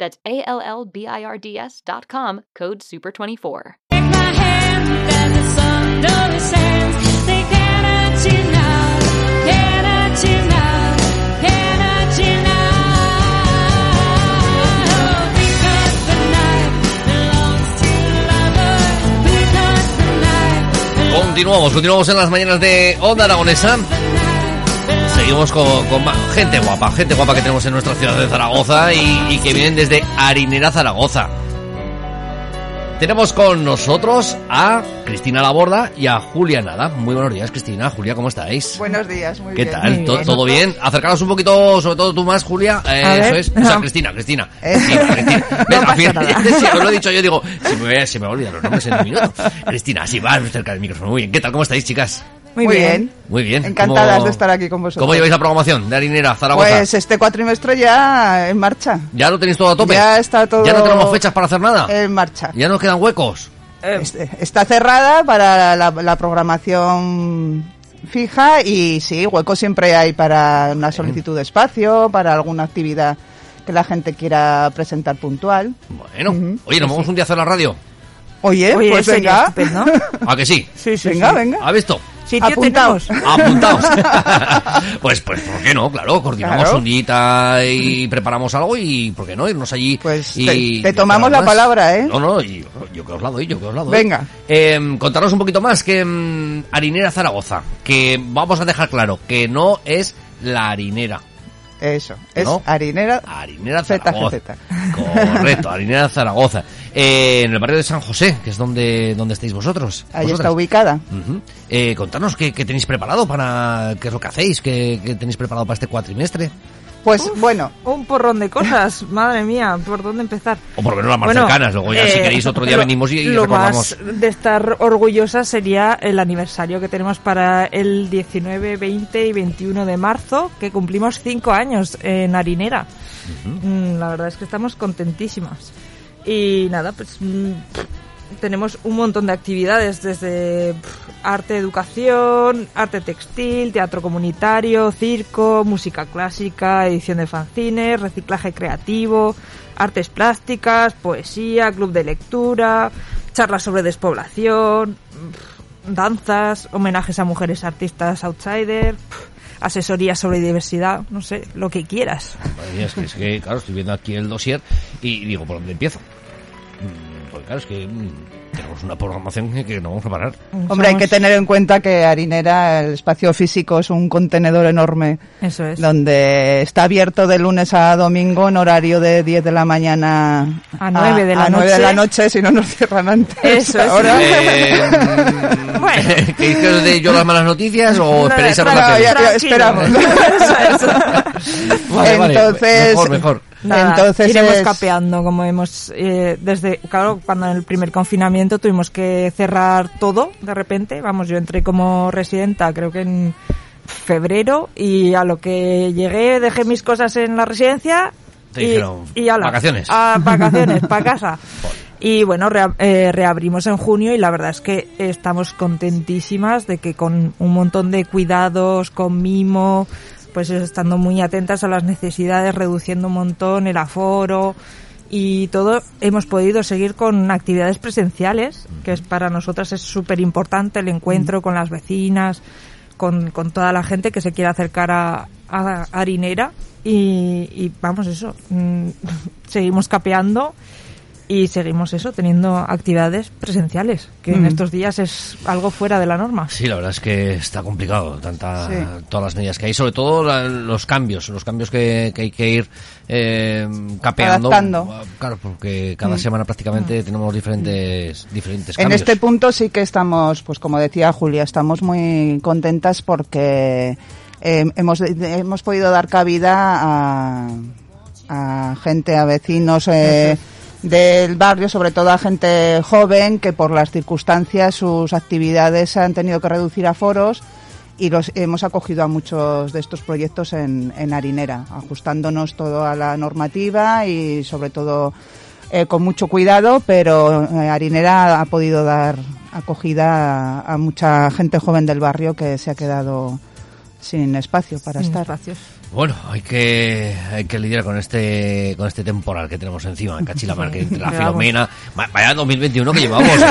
That's A L L B I R D S dot com, code SUPER24. Take my hand and the sun knows hands. They cannot you now, cannot you now, cannot you now. Because the night belongs to lovers. Because the night Continuamos, continuamos en las mañanas de Onda Aragonesa. Seguimos con, con ma- gente guapa, gente guapa que tenemos en nuestra ciudad de Zaragoza y, y que vienen desde Harinera, Zaragoza. Tenemos con nosotros a Cristina Laborda y a Julia Nada. Muy buenos días, Cristina. Julia, ¿cómo estáis? Buenos días, muy ¿Qué bien. tal? ¿To- ¿Todo bien? Acercaros un poquito, sobre todo tú más, Julia. Eh, A eso ver. es. O sea, Cristina, Cristina. Eso. Cristina, Cristina. Pasa nada. os lo he dicho yo, digo, se me, se me los nombres en un minuto. Cristina, sí, va cerca del micrófono. Muy bien. ¿Qué tal? ¿Cómo estáis, chicas? Muy, bien. Muy bien. Encantadas ¿Cómo- de estar aquí con vosotros. ¿Cómo lleváis la programación de Harinera, Zaragoza? Pues este cuatrimestre ya en marcha. ¿Ya lo tenéis todo a tope? Ya está todo ¿Ya no tenemos fechas para hacer nada? en marcha. ¿Ya no quedan huecos? Este- Está cerrada para la, la programación fija y sí, hueco siempre hay para una solicitud de espacio, para alguna actividad que la gente quiera presentar puntual. Bueno. Oye, ¿nos vamos un día a hacer la radio? Oye, Oye, pues venga. estupendo. ¿A que sí? Sí, sí, venga, sí. venga. ¿Ha visto? Sitio Apuntaos. tenemos. Apuntaos. pues, pues, ¿por qué no? Claro, coordinamos Claro. un día y preparamos algo y, ¿por qué no? Irnos allí. Pues y, te- te tomamos y la palabra, ¿eh? No, no, y yo que os la doy, yo que os la doy. Venga. Eh, contaros un poquito más que mm, Harinera Zaragoza, que vamos a dejar claro que no es la harinera. Eso, es ¿No? harinera Harinera ZGZ. Correcto, Harinera Zaragoza. Eh, en el barrio de San José, que es donde, donde estáis vosotros. Ahí vosotras. está ubicada. Ujú. Eh, contanos qué, qué tenéis preparado para. ¿Qué es lo que hacéis? ¿Qué, qué tenéis preparado para este cuatrimestre? Pues bueno, Un porrón de cosas, madre mía, ¿por dónde empezar? O por lo menos las más Bueno, cercanas. Luego ya, si eh, queréis, otro día lo- venimos y, y Lo recordamos. más de estar orgullosa sería el aniversario que tenemos para el 19, 20 y 21 de marzo, que cumplimos cinco años en Harinera. Mm, La verdad es que estamos contentísimas. Y nada, pues mm, tenemos un montón de actividades, desde arte, educación, arte textil, teatro comunitario, circo, música clásica, edición de fanzines, reciclaje creativo, artes plásticas, poesía, club de lectura, charlas sobre despoblación, danzas, homenajes a mujeres artistas outsider, asesoría sobre diversidad, no sé, lo que quieras. Madre mía, es, que, es que, claro, estoy viendo aquí el dossier y digo, ¿por dónde empiezo? Porque claro, es que mm, tenemos una programación que- no vamos a parar. hombre, hay que tener en cuenta que harinera, el espacio físico es un contenedor enorme Eso es. donde está abierto de lunes a domingo en horario de 10 de la mañana A 9 de la a 9 de noche. la noche si no nos cierran antes. Eso es. Ahora, Eh, Bueno. ¿Queréis que os dé yo las malas noticias o No, esperáis a no, ya- ya esperamos. Eso, eso. Vale, vale, Entonces- mejor, mejor. Nada, Entonces iremos es- capeando como hemos eh, desde claro cuando en el primer confinamiento tuvimos que cerrar todo de repente vamos yo entré como residenta creo que en febrero y a lo que llegué dejé mis cosas en la residencia Te y, dijeron, y ala, "Vacaciones". a vacaciones para casa y bueno rea- eh, reabrimos en junio y la verdad es que estamos contentísimas de que con un montón de cuidados con mimo pues estando muy atentas a las necesidades, reduciendo un montón el aforo y todo, hemos podido seguir con actividades presenciales, que es para nosotras es súper importante el encuentro con las vecinas, con, con toda la gente que se quiere acercar a, a Harinera y, y vamos eso, mm, seguimos capeando y seguimos eso, teniendo actividades presenciales, que en Mm. estos días es algo fuera de la norma. Sí, la verdad es que está complicado, tanta, Sí. todas las medidas que hay, sobre todo la- los cambios, los cambios que, que hay que ir eh, capeando. Adaptando. Claro, porque cada semana prácticamente tenemos diferentes, diferentes En cambios. este punto sí que estamos, pues como decía Julia, estamos muy contentas porque eh, hemos, hemos podido dar cabida a, a gente, a vecinos eh, del barrio, sobre todo a gente joven que por las circunstancias sus actividades han tenido que reducir a foros y los hemos acogido a muchos de estos proyectos en, en Harinera, ajustándonos todo a la normativa y sobre todo eh, con mucho cuidado, pero eh, Harinera ha podido dar acogida a, a mucha gente joven del barrio que se ha quedado sin espacio para Sin estar. espacios. Bueno, hay que, hay que lidiar con este, con este temporal que tenemos encima, en Cachilamar, que entre la filomena. Va- Vaya 2021 que llevamos, ¿eh?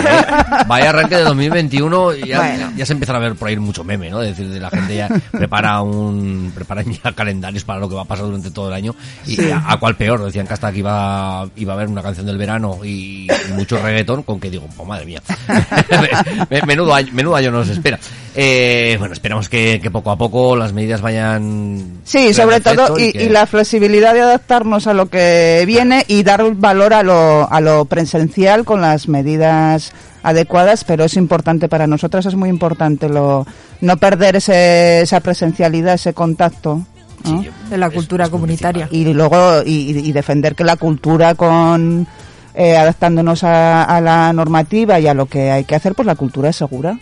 Vaya arranque de 2021, y ya, Bueno. ya se empiezan a ver por ahí mucho meme, ¿no? Es decir, de la gente ya prepara un, preparan ya calendarios para lo que va a pasar durante todo el año. Y a, a cuál peor, decían que hasta que iba, iba a haber una canción del verano y, mucho reggaetón, con que digo, oh, madre mía. Me- menudo, año, menudo año nos espera. Eh, bueno, esperamos que, que poco a poco las medidas vayan. Sí, creando sobre todo, y, que- y la flexibilidad de adaptarnos a lo que viene y dar valor a lo, a lo presencial con las medidas adecuadas, pero es importante para nosotras, es muy importante lo, no perder ese, esa presencialidad, ese contacto. ¿no? Sí, De la cultura es comunitaria. y luego y, y defender que la cultura con eh, adaptándonos a, a la normativa y a lo que hay que hacer pues la cultura es segura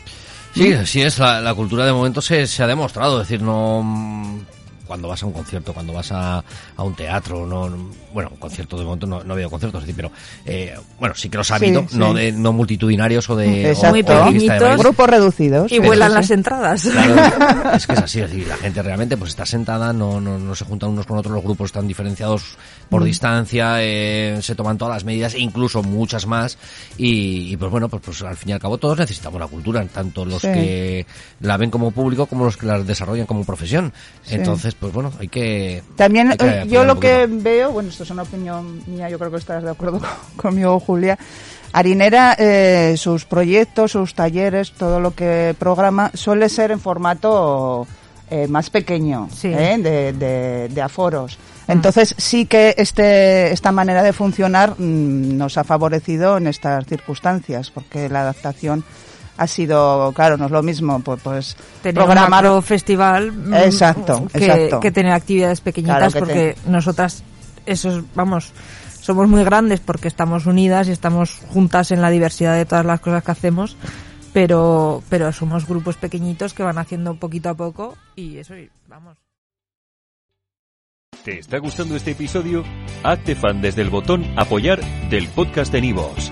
Sí, sí es. La, la cultura de momento se, se ha demostrado. Es decir, no. Mm, Cuando vas a un concierto, cuando vas a, a un teatro, no, no- bueno, un concierto de momento no, no ha habido conciertos, es decir, pero eh, bueno, sí que los ha habido, sí. no de, no multitudinarios o de, Exacto. o- Muy o de grupos reducidos Y vuelan las entradas. Claro, es que es así, es decir, la gente realmente pues está sentada, no, no, no se juntan unos con otros, los grupos están diferenciados por distancia, eh, se toman todas las medidas, e incluso muchas más, y, y, pues bueno, pues, pues al fin y al cabo todos necesitamos la cultura, tanto los Sí. que la ven como público como los que la desarrollan como profesión. Sí. Entonces, pues bueno, hay que... También hay que eh, yo lo que veo, bueno, esto es una opinión mía, yo creo que estarás de acuerdo con- conmigo, Julia. Harinera, eh, sus proyectos, sus talleres, todo lo que programa suele ser en formato eh, más pequeño, Sí. ¿eh? de, de- de aforos. Entonces sí que este, esta manera de funcionar mm, nos ha favorecido en estas circunstancias, porque la adaptación ha sido, claro, no es lo mismo, pues, pues tener un programar macro festival mm, Exacto, que, exacto. que tener actividades pequeñitas Claro porque nosotras esos vamos somos muy grandes porque estamos unidas y estamos juntas en la diversidad de todas las cosas que hacemos pero pero somos grupos pequeñitos que van haciendo poquito a poco y eso y vamos ¿Te está gustando este episodio? Hazte fan desde el botón Apoyar del podcast de Nivos.